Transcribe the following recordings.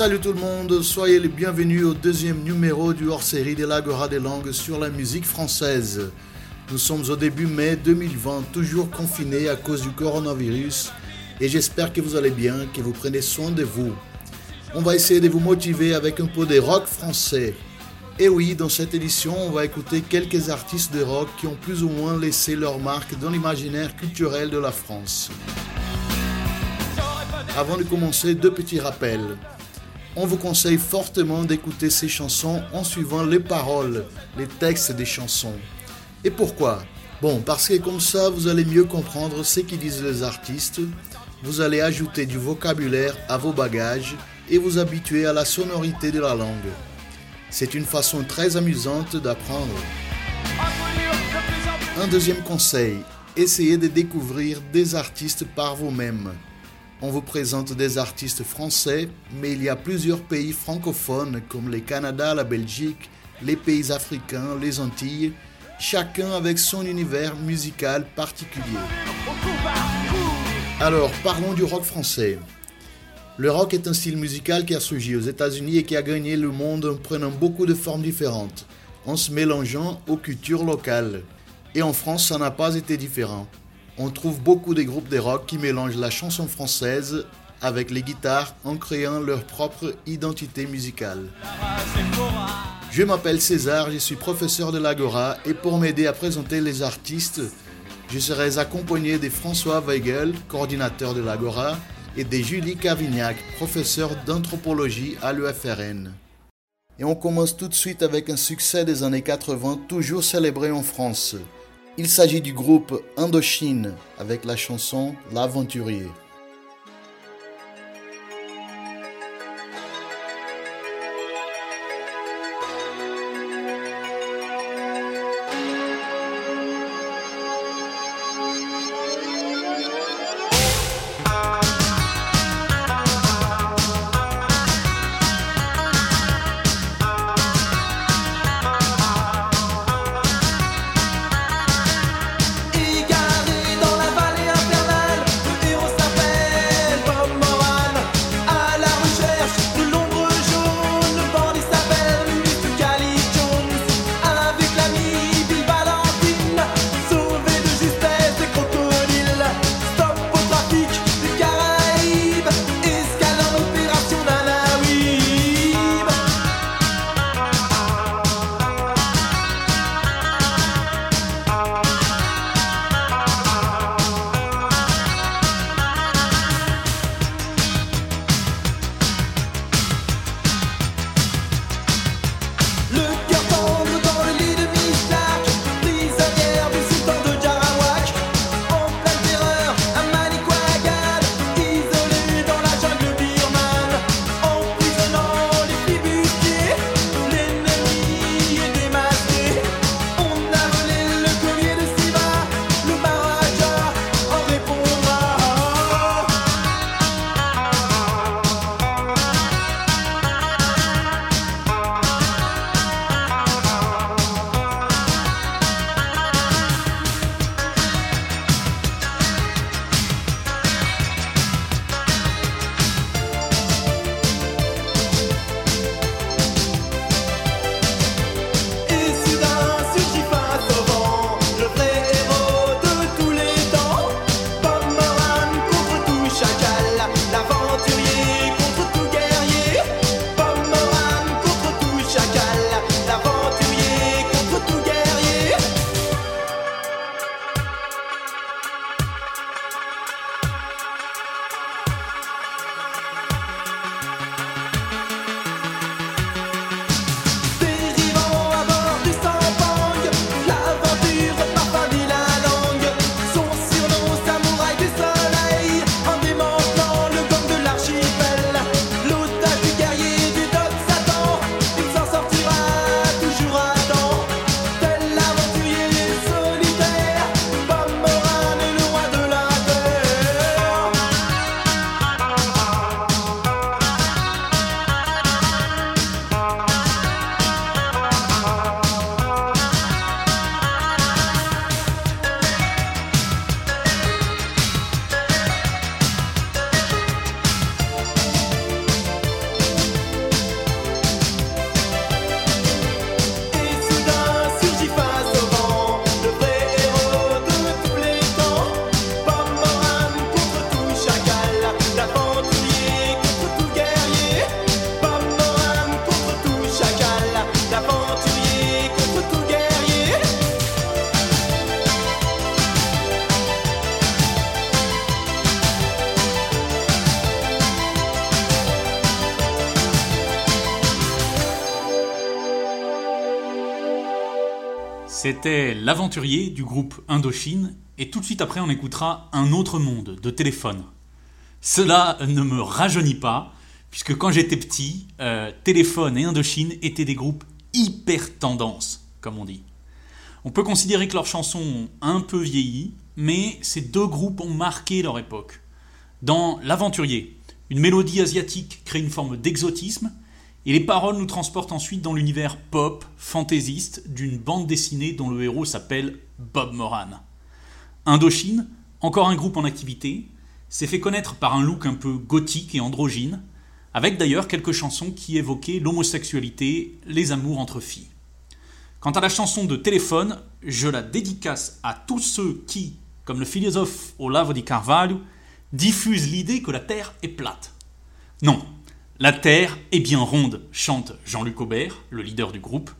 Salut tout le monde, soyez les bienvenus au deuxième numéro du hors-série de l'Agora des langues sur la musique française. Nous sommes au début mai 2020, toujours confinés à cause du coronavirus, et j'espère que vous allez bien, que vous prenez soin de vous. On va essayer de vous motiver avec un peu de rock français. Et oui, dans cette édition, on va écouter quelques artistes de rock qui ont plus ou moins laissé leur marque dans l'imaginaire culturel de la France. Avant de commencer, deux petits rappels on vous conseille fortement d'écouter ces chansons en suivant les paroles, les textes des chansons. Et pourquoi? Bon, parce que comme ça, vous allez mieux comprendre ce qu'ils disent les artistes, vous allez ajouter du vocabulaire à vos bagages et vous habituer à la sonorité de la langue. C'est une façon très amusante d'apprendre. Un deuxième conseil, essayez de découvrir des artistes par vous-même. On vous présente des artistes français, mais il y a plusieurs pays francophones comme le Canada, la Belgique, les pays africains, les Antilles, chacun avec son univers musical particulier. Alors, parlons du rock français. Le rock est un style musical qui a surgi aux États-Unis et qui a gagné le monde en prenant beaucoup de formes différentes, en se mélangeant aux cultures locales. Et en France, ça n'a pas été différent on trouve beaucoup de groupes de rock qui mélangent la chanson française avec les guitares en créant leur propre identité musicale. Je m'appelle César, je suis professeur de l'Agora et pour m'aider à présenter les artistes, je serai accompagné de François Weigel, coordinateur de l'Agora, et de Julie Cavignac, professeur d'anthropologie à l'UFRN. Et on commence tout de suite avec un succès des années 80 toujours célébré en France. Il s'agit du groupe Indochine avec la chanson L'Aventurier. C'était l'aventurier du groupe Indochine, et tout de suite après on écoutera Un autre monde de téléphone. Cela ne me rajeunit pas, puisque quand j'étais petit, euh, Téléphone et Indochine étaient des groupes hyper tendance, comme on dit. On peut considérer que leurs chansons ont un peu vieilli, mais ces deux groupes ont marqué leur époque. Dans L'Aventurier, une mélodie asiatique crée une forme d'exotisme, et les paroles nous transportent ensuite dans l'univers pop, fantaisiste, d'une bande dessinée dont le héros s'appelle Bob Moran. Indochine, encore un groupe en activité, s'est fait connaître par un look un peu gothique et androgyne, avec d'ailleurs quelques chansons qui évoquaient l'homosexualité, les amours entre filles. Quant à la chanson de téléphone, je la dédicace à tous ceux qui, comme le philosophe Olavo di Carvalho, diffusent l'idée que la Terre est plate. Non, la Terre est bien ronde, chante Jean-Luc Aubert, le leader du groupe,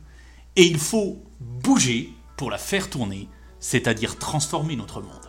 et il faut bouger pour la faire tourner, c'est-à-dire transformer notre monde.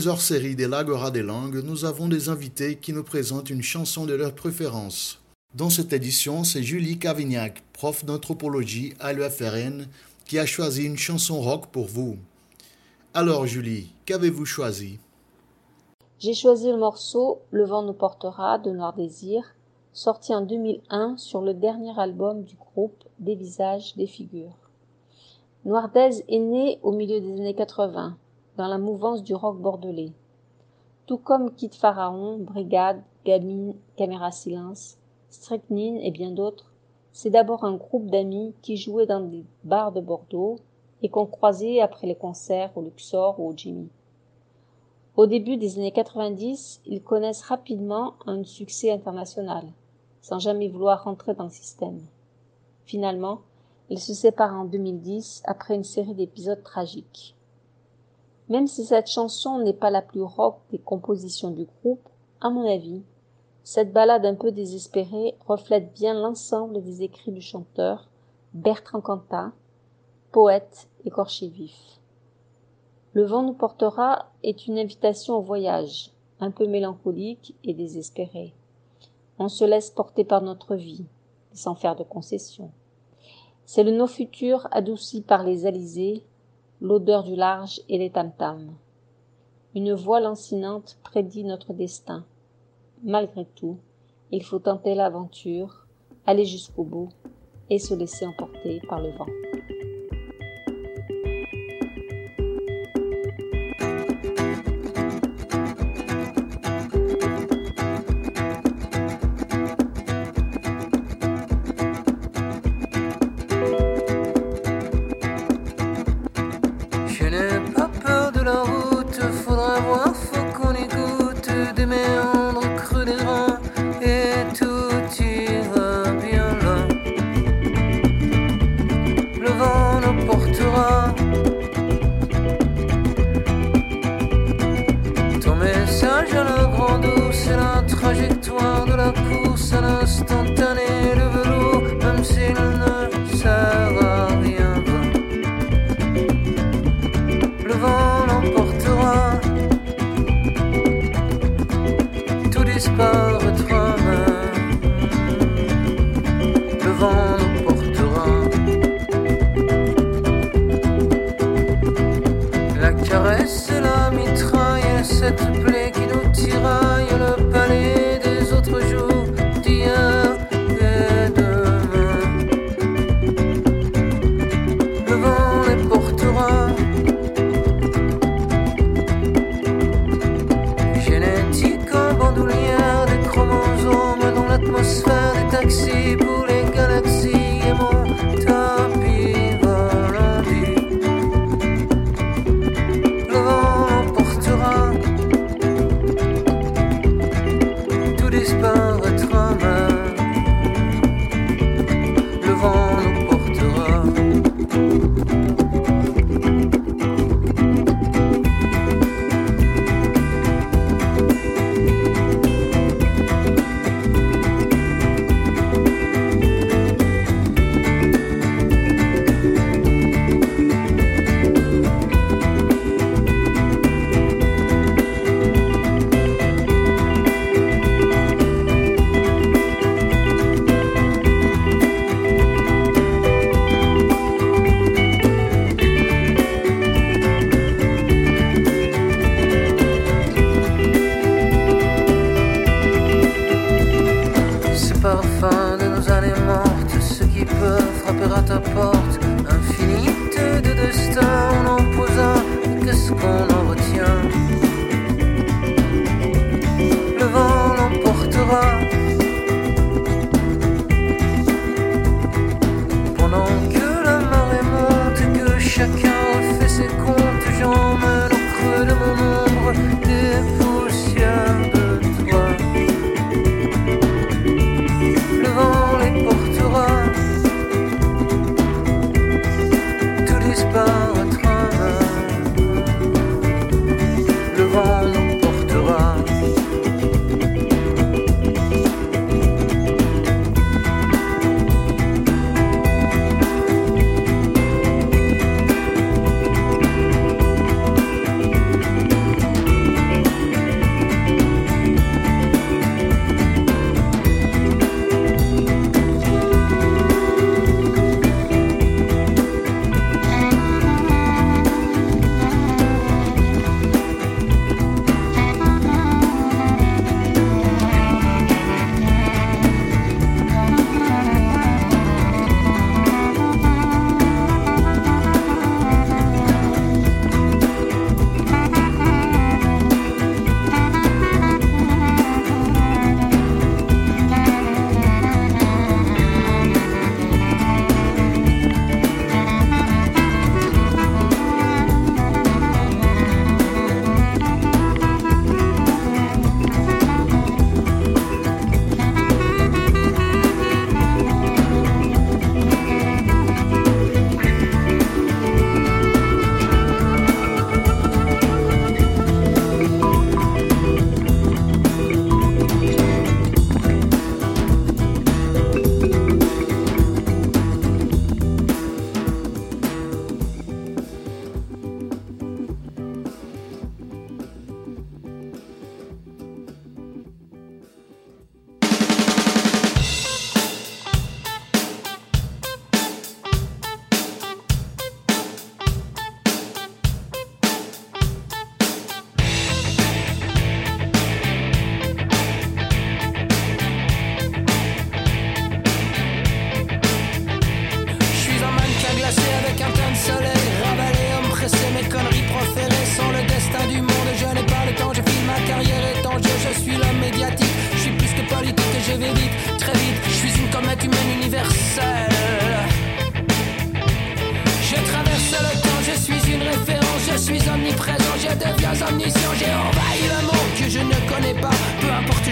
Les hors-séries des Lagora des langues, nous avons des invités qui nous présentent une chanson de leur préférence. Dans cette édition, c'est Julie Cavignac, prof d'anthropologie à l'UFRN, qui a choisi une chanson rock pour vous. Alors Julie, qu'avez-vous choisi? J'ai choisi le morceau Le vent nous portera de Noir Désir, sorti en 2001 sur le dernier album du groupe Des visages, des figures. Noirdaise est né au milieu des années 80, dans la mouvance du rock bordelais. Tout comme Kid Pharaon, Brigade, Gamine, Caméra Silence, Strychnine et bien d'autres, c'est d'abord un groupe d'amis qui jouaient dans des bars de Bordeaux et qu'on croisait après les concerts au Luxor ou au Jimmy. Au début des années 90, ils connaissent rapidement un succès international, sans jamais vouloir rentrer dans le système. Finalement, ils se séparent en 2010 après une série d'épisodes tragiques. Même si cette chanson n'est pas la plus rock des compositions du groupe, à mon avis, cette ballade un peu désespérée reflète bien l'ensemble des écrits du chanteur Bertrand Cantat, poète écorché vif. Le vent nous portera est une invitation au voyage, un peu mélancolique et désespérée. On se laisse porter par notre vie, sans faire de concessions. C'est le no futur adouci par les alizés, l'odeur du large et les tam-tams. Une voix lancinante prédit notre destin. Malgré tout, il faut tenter l'aventure, aller jusqu'au bout et se laisser emporter par le vent.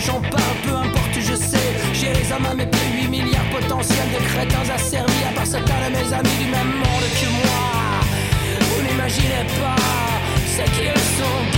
J'en parle, peu importe je sais. J'ai les hommes à mes pieds, 8 milliards potentiels de crétins asservis, à part certains de mes amis du même monde que moi. Vous n'imaginez pas ce qu'ils sont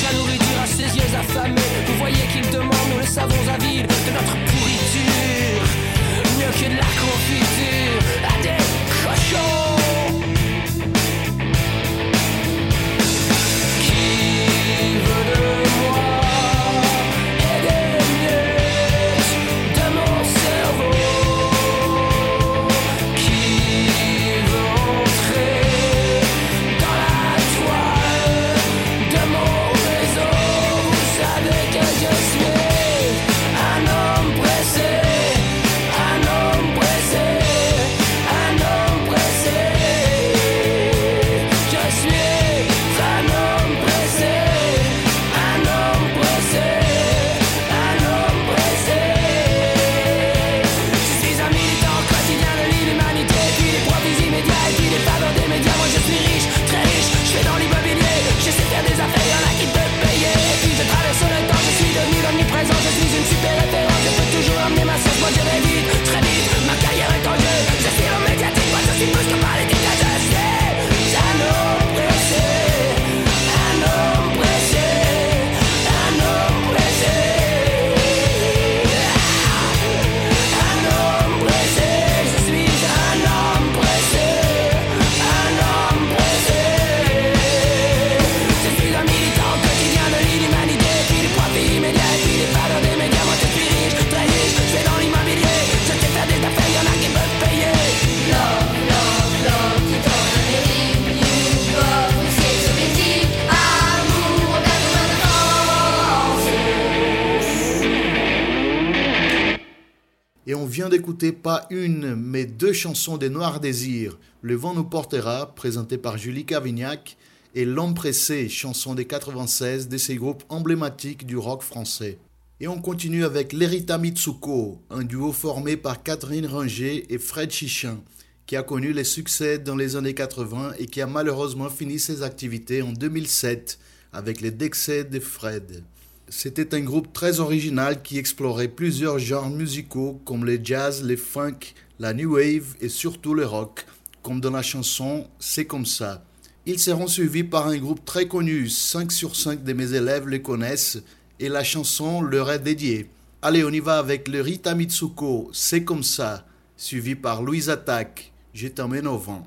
cherche à à ses yeux affamés. Vous voyez qu'il demande, nous le savons avide de notre pourriture. Mieux que de la confiture à des cochons. Une, mais deux chansons des Noirs Désirs, Le vent nous portera, présenté par Julie Cavignac, et L'homme pressé, chanson des 96 de ces groupes emblématiques du rock français. Et on continue avec Lerita Mitsuko, un duo formé par Catherine Ringer et Fred Chichin, qui a connu les succès dans les années 80 et qui a malheureusement fini ses activités en 2007 avec les décès de Fred. C'était un groupe très original qui explorait plusieurs genres musicaux comme le jazz, le funk, la new wave et surtout le rock, comme dans la chanson C'est comme ça. Ils seront suivis par un groupe très connu, 5 sur 5 de mes élèves les connaissent, et la chanson leur est dédiée. Allez, on y va avec le Rita Mitsuko, C'est comme ça, suivi par Louise Attack, Je t'emmène au vent.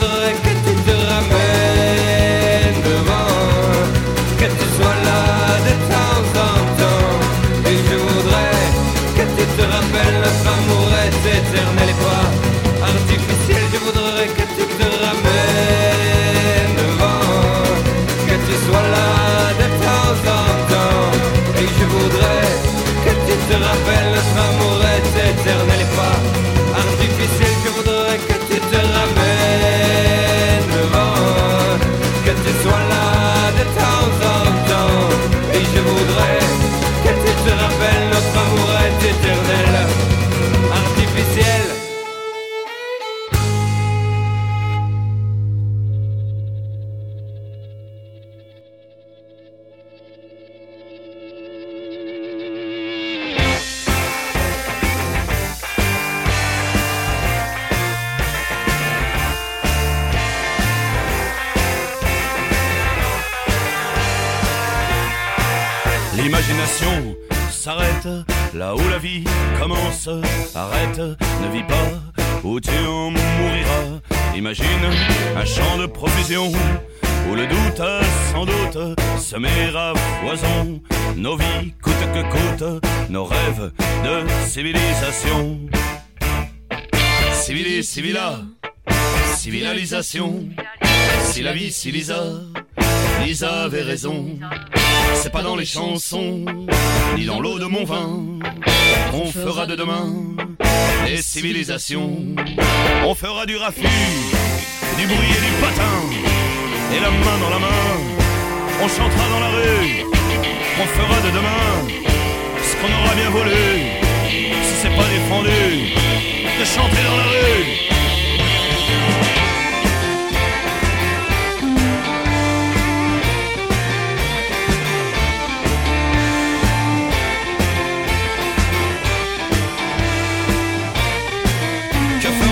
Arrête, ne vis pas où tu en mouriras. Imagine un champ de profusion où le doute sans doute se met à foison. Nos vies coûte que coûte, nos rêves de civilisation. Civilis, civila, civilisation. Si la vie, si Lisa, Lisa avait raison. C'est pas dans les chansons, ni dans l'eau de mon vin. On fera de demain des civilisations. On fera du raffut, du bruit et du patin. Et la main dans la main, on chantera dans la rue. On fera de demain ce qu'on aura bien voulu. Si c'est pas défendu, de chanter dans la rue.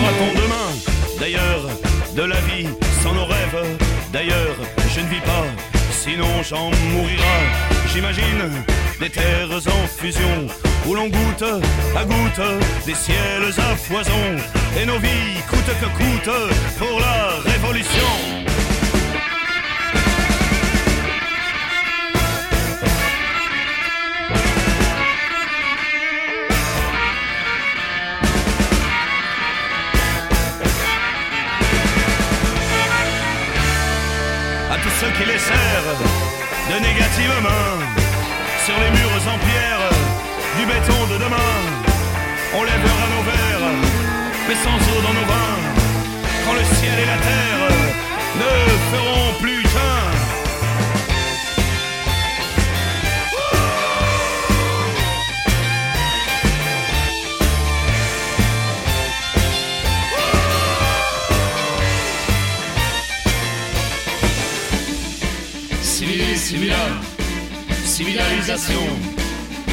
Demain D'ailleurs, de la vie sans nos rêves. D'ailleurs, je ne vis pas, sinon j'en mourira. J'imagine des terres en fusion où l'on goûte à goutte des ciels à foison. Et nos vies coûte que coûte pour la révolution. Qui les serrent de négatives mains sur les murs en pierre du béton de demain. On lèvera nos verres, mais sans eau dans nos vins,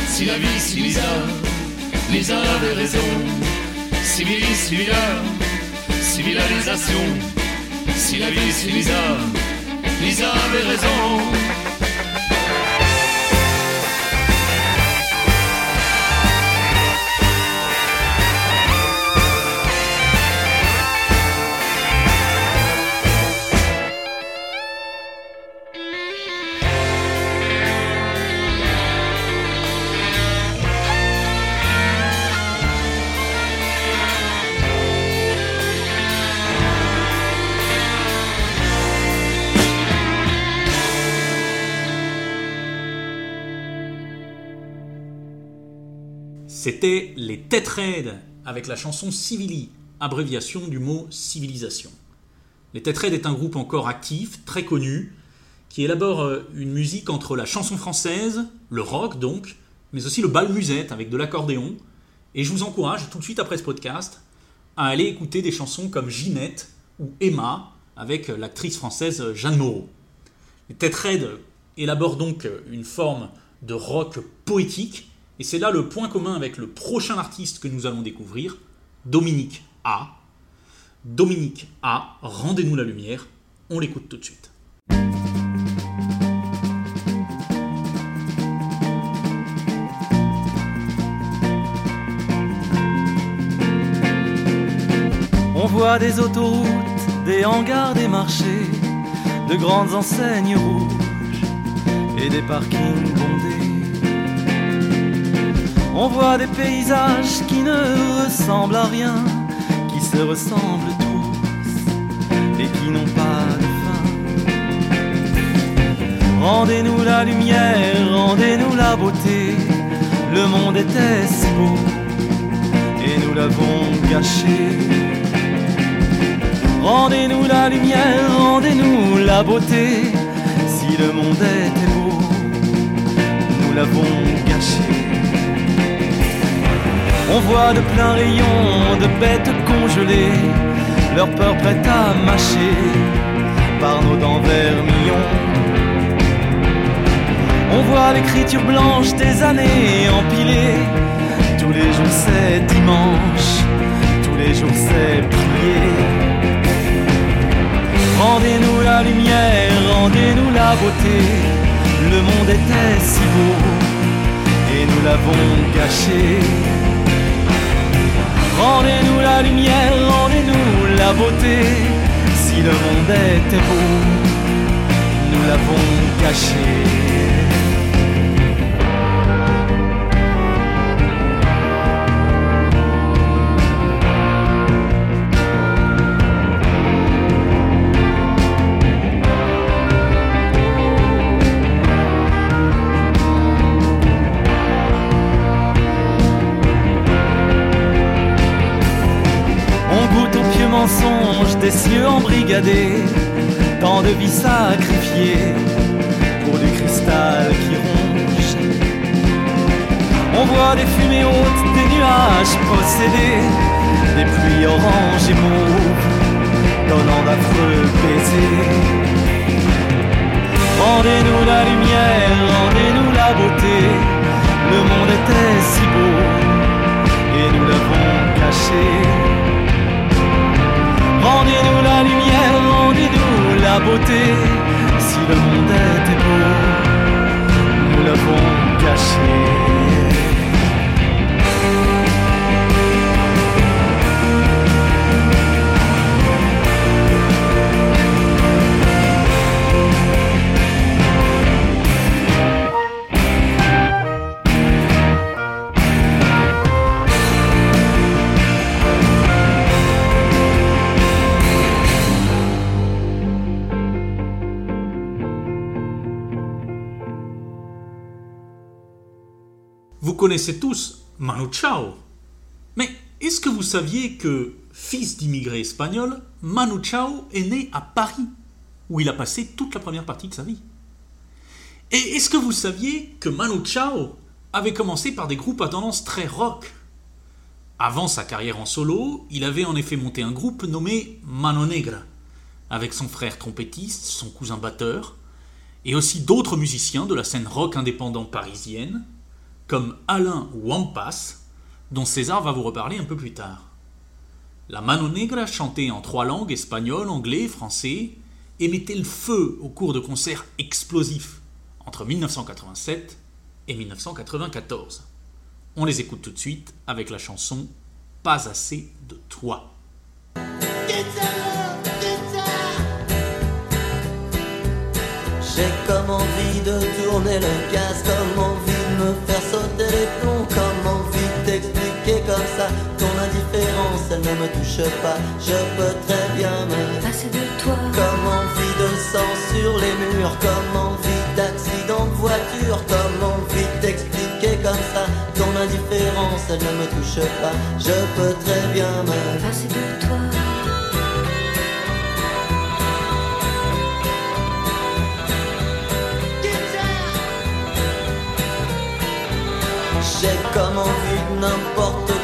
Si la vie, si Lisa, Lisa avait raison. Civilis, civila, civilisation. Si la vie, si Lisa, Lisa avait raison. C'était les Têtes Raides avec la chanson Civili, abréviation du mot civilisation. Les Têtes Raides est un groupe encore actif, très connu, qui élabore euh, une musique entre la chanson française, le rock donc, mais aussi le bal musette avec de l'accordéon. Et je vous encourage tout de suite après ce podcast à aller écouter des chansons comme Ginette ou Emma avec l'actrice française Jeanne Moreau. Ted Red élabore donc une forme de rock poétique, et c'est là le point commun avec le prochain artiste que nous allons découvrir, Dominique A. Dominique A, Rendez-nous la lumière, on l'écoute tout de suite. On voit des autoroutes, des hangars, des marchés, de grandes enseignes rouges et des parkings bondés. On voit des paysages qui ne ressemblent à rien, qui se ressemblent tous et qui n'ont pas de fin. Rendez-nous la lumière, rendez-nous la beauté. Le monde était si beau et nous l'avons gâché. Rendez-nous la lumière, rendez-nous la beauté. Si le monde était beau, nous l'avons gâché. On voit de pleins rayons de bêtes congelées, leur peur prête à mâcher par nos dents vermillons. On voit l'écriture blanche des années empilées. Tous les jours c'est dimanche, tous les jours c'est prier. Rendez-nous la lumière, rendez-nous la beauté. Le monde était si beau et nous l'avons gâché. Rendez-nous la lumière, rendez-nous la beauté. Si le monde était beau, nous l'avons gâché. Des cieux embrigadés, tant de vies sacrifiées pour du cristal qui ronge. On voit des fumées hautes, des nuages possédés, des pluies oranges et mauves, donnant d'affreux baisers. Rendez-nous la lumière, rendez-nous la beauté, le monde était si beau et nous l'avons caché. Rendez-nous la lumière, rendez-nous la beauté. Si le monde était beau, nous l'avons caché. Connaissez tous Manu Chao. Mais est-ce que vous saviez que, fils d'immigrés espagnols, Manu Chao est né à Paris, où il a passé toute la première partie de sa vie? Et est-ce que vous saviez que Manu Chao avait commencé par des groupes à tendance très rock? Avant sa carrière en solo, il avait en effet monté un groupe nommé Mano Negra, avec son frère trompettiste, son cousin batteur, et aussi d'autres musiciens de la scène rock indépendant parisienne, comme Alain Wampas, dont César va vous reparler un peu plus tard. La Mano Negra chantait en trois langues, espagnol, anglais, français, et mettait le feu au cours de concerts explosifs entre 1987 et 1994. On les écoute tout de suite avec la chanson Pas assez de toi. J'ai comme envie de tourner le gaz, comme envie Ton indifférence, elle ne me touche pas. Je peux très bien me passer de toi. Comme envie de sang sur les murs, comme envie d'accident de voiture, comme envie d'expliquer comme ça. Ton indifférence, elle ne me touche pas. Je peux très bien me passer de toi. J'ai comme envie de n'importe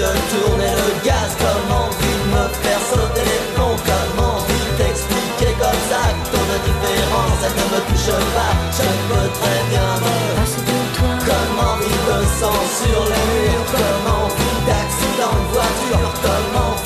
De tourner le gaz, comme envie de me faire sauter les plombs, comme envie de t'expliquer comme ça ton indifférence elle ne me touche pas. Je peux très bien me Passer toi. comme envie de sang sur les murs, comme envie d'accident de voiture, comme envie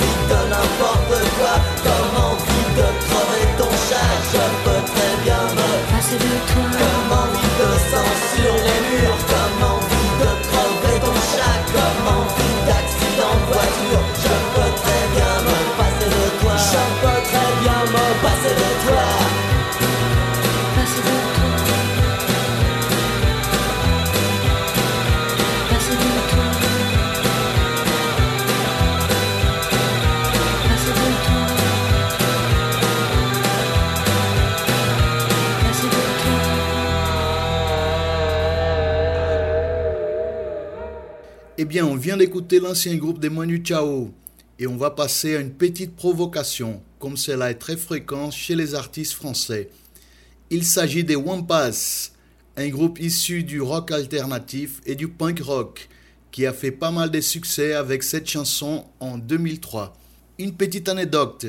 d'écouter l'ancien groupe des Manu Chao et on va passer à une petite provocation, comme cela est très fréquent chez les artistes français. Il s'agit des Wampas, un groupe issu du rock alternatif et du punk rock qui a fait pas mal de succès avec cette chanson en 2003. Une petite anecdote,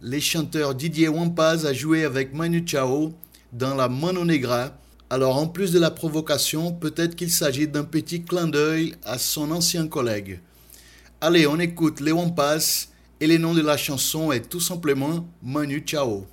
les chanteurs Didier Wampas a joué avec Manu Chao dans la Mano Negra alors en plus de la provocation, peut-être qu'il s'agit d'un petit clin d'œil à son ancien collègue. Allez, on écoute les Wampas et le nom de la chanson est tout simplement Manu Chao.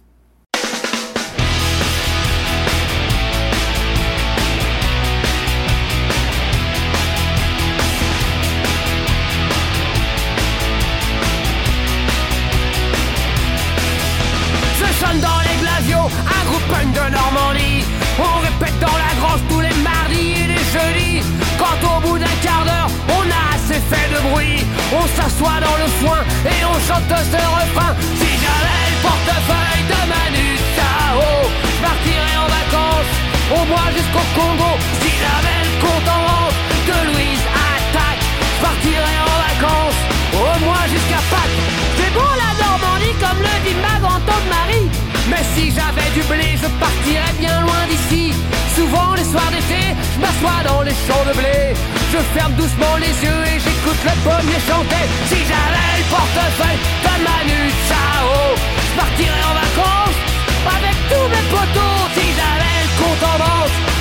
Jeudis. Quand au bout d'un quart d'heure, on a assez fait de bruit, on s'assoit dans le foin et on chante ce refrain. Si j'avais le portefeuille de Manu Chao, je partirais en vacances, au moins jusqu'au Congo. Si j'avais le compte en banque de Louise Attaque, je partirais en vacances, au moins jusqu'à Pâques. C'est bon la Normandie comme le dit ma grand-tante Marie. Mais si j'avais du blé, je partirais bien loin d'ici. Souvent les soirs d'été, je m'assois dans les champs de blé. Je ferme doucement les yeux et j'écoute le pommier chanter. Si j'avais le portefeuille de Manu Chao, je partirais en vacances avec tous mes potos. Si j'avais le compte en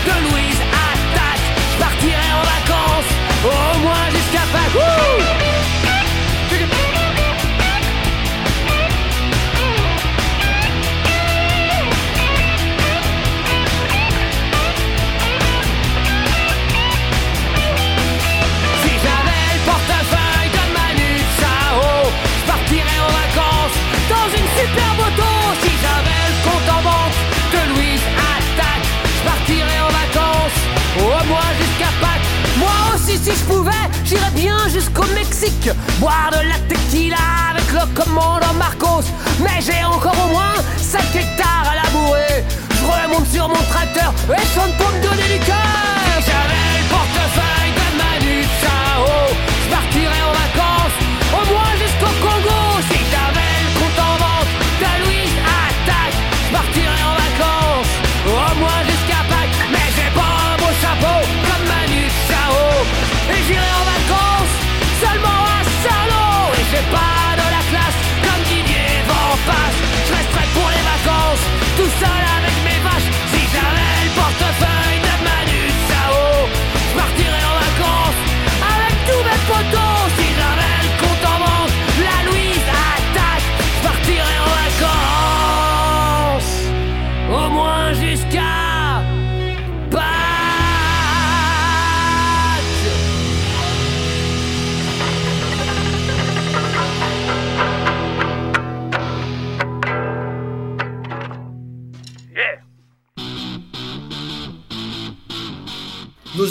de Louise Attaque, je partirais en vacances au moins jusqu'à Pâques. Si j'avais le compte en banque de Louise Attaque, je partirais en vacances au moins jusqu'à Pâques. Moi aussi, si je pouvais, j'irais bien jusqu'au Mexique, boire de la tequila avec le commandant Marcos. Mais j'ai encore au moins 5 hectares à labourer. Je remonte sur mon tracteur et chante pour me donner du cœur. J'avais le portefeuille de Manu Chao, je partirais en vacances, au moins jusqu'au Congo. Chapeau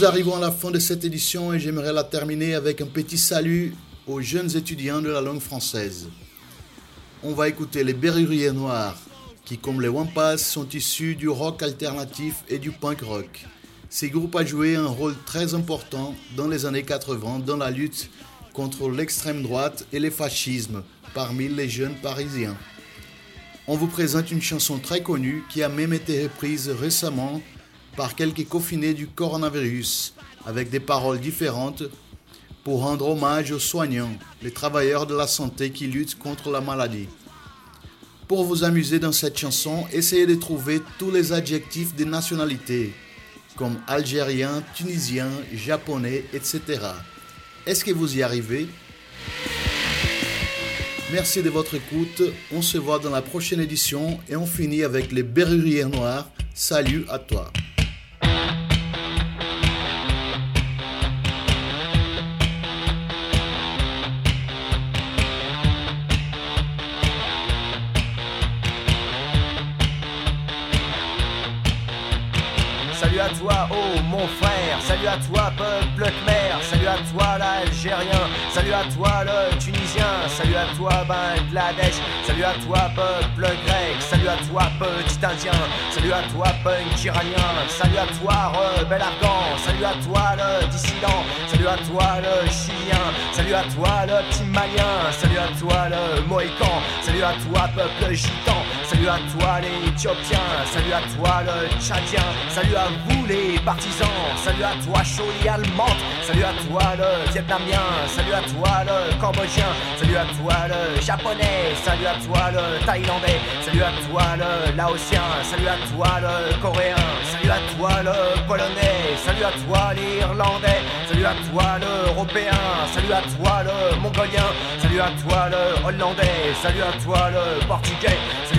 arrivons à la fin de cette édition et j'aimerais la terminer avec un petit salut aux jeunes étudiants de la langue française. On va écouter les Berruriers Noirs, qui comme les Wampas sont issus du rock alternatif et du punk rock. Ces groupes ont joué un rôle très important dans les années 80 dans la lutte contre l'extrême droite et le fascisme parmi les jeunes parisiens. On vous présente une chanson très connue qui a même été reprise récemment par quelques confinés du coronavirus, avec des paroles différentes pour rendre hommage aux soignants, les travailleurs de la santé qui luttent contre la maladie. Pour vous amuser dans cette chanson, essayez de trouver tous les adjectifs des nationalités, comme algérien, tunisien, japonais, etc. Est-ce que vous y arrivez? Merci de votre écoute. On se voit dans la prochaine édition et on finit avec les Berruriers Noirs. Salut à toi. Salut à toi, peuple khmer, salut à toi l'Algérien, salut à toi le Tunisien, salut à toi Bangladesh, salut à toi peuple grec, salut à toi petit Indien, salut à toi punk iranien, salut à toi rebelle afghan, salut à toi le dissident, salut à toi le chilien, salut à toi le petit malien, salut à toi le mohican, salut à toi peuple gitan, salut à toi les éthiopiens, salut à toi le tchadien, salut à vous les partisans, salut à toi Choli allemande, salut à toi le vietnamien, salut à toi le cambodgien, salut à toi le japonais, salut à toi le thaïlandais, salut à toi le laotien, salut à toi le coréen, salut à toi le polonais, salut à toi l'irlandais, salut à toi l'européen, salut à toi le mongolien, salut à toi le hollandais, salut à toi le portugais,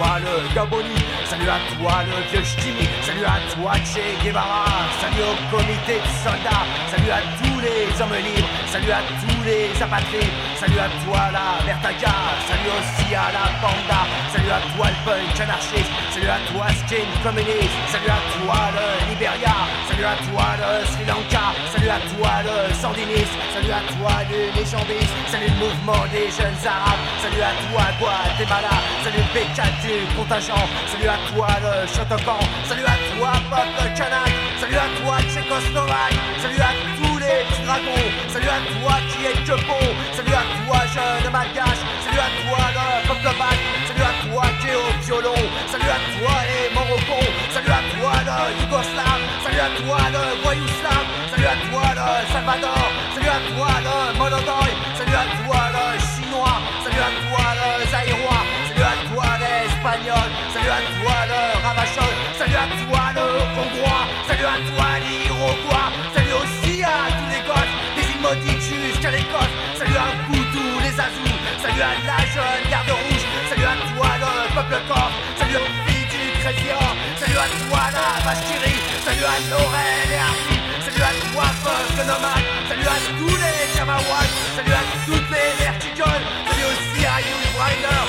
le Gaboni, salut à toi le vieux Ch'timi, salut à toi Che Guevara, salut au comité de soldats, salut à tous les hommes libres, salut à tous les apatrides, salut à toi la Vertaga, salut aussi à la Panda, salut à toi le punk anarchiste, salut à toi skin communiste, salut à toi le Liberia, salut à toi le Sri Lanka, salut à toi le sandiniste, salut à toi le légambiste, salut le mouvement des jeunes arabes, salut à toi Guatemala, salut le PK du contingent, salut à toi le Shotokan, salut à toi peuple kanak, salut à toi Tchécoslovaque, salut à tous salut à toi qui est que bon, salut à toi jeune malgache, salut à toi le peuple bac, salut à toi qui est au violon, salut à toi les Morocco, salut à toi le Yougoslave, salut à toi le voyou slave, salut à toi le Salvador, salut à toi le Monodoy, salut à toi le chinois, salut à toi le zaïrois, salut à toi l'espagnol, salut à toi le ravachol, salut à toi le hongrois, salut à toi l'iroquois, Salut à la jeune garde rouge, salut à toi le peuple corps, salut aux filles du 13 salut à toi la vache qui salut à Lorraine et Harry, salut à toi peuple nomade, salut à tous les Kamawas, salut à toutes les vertigoles, salut aussi à Hugh Wilder,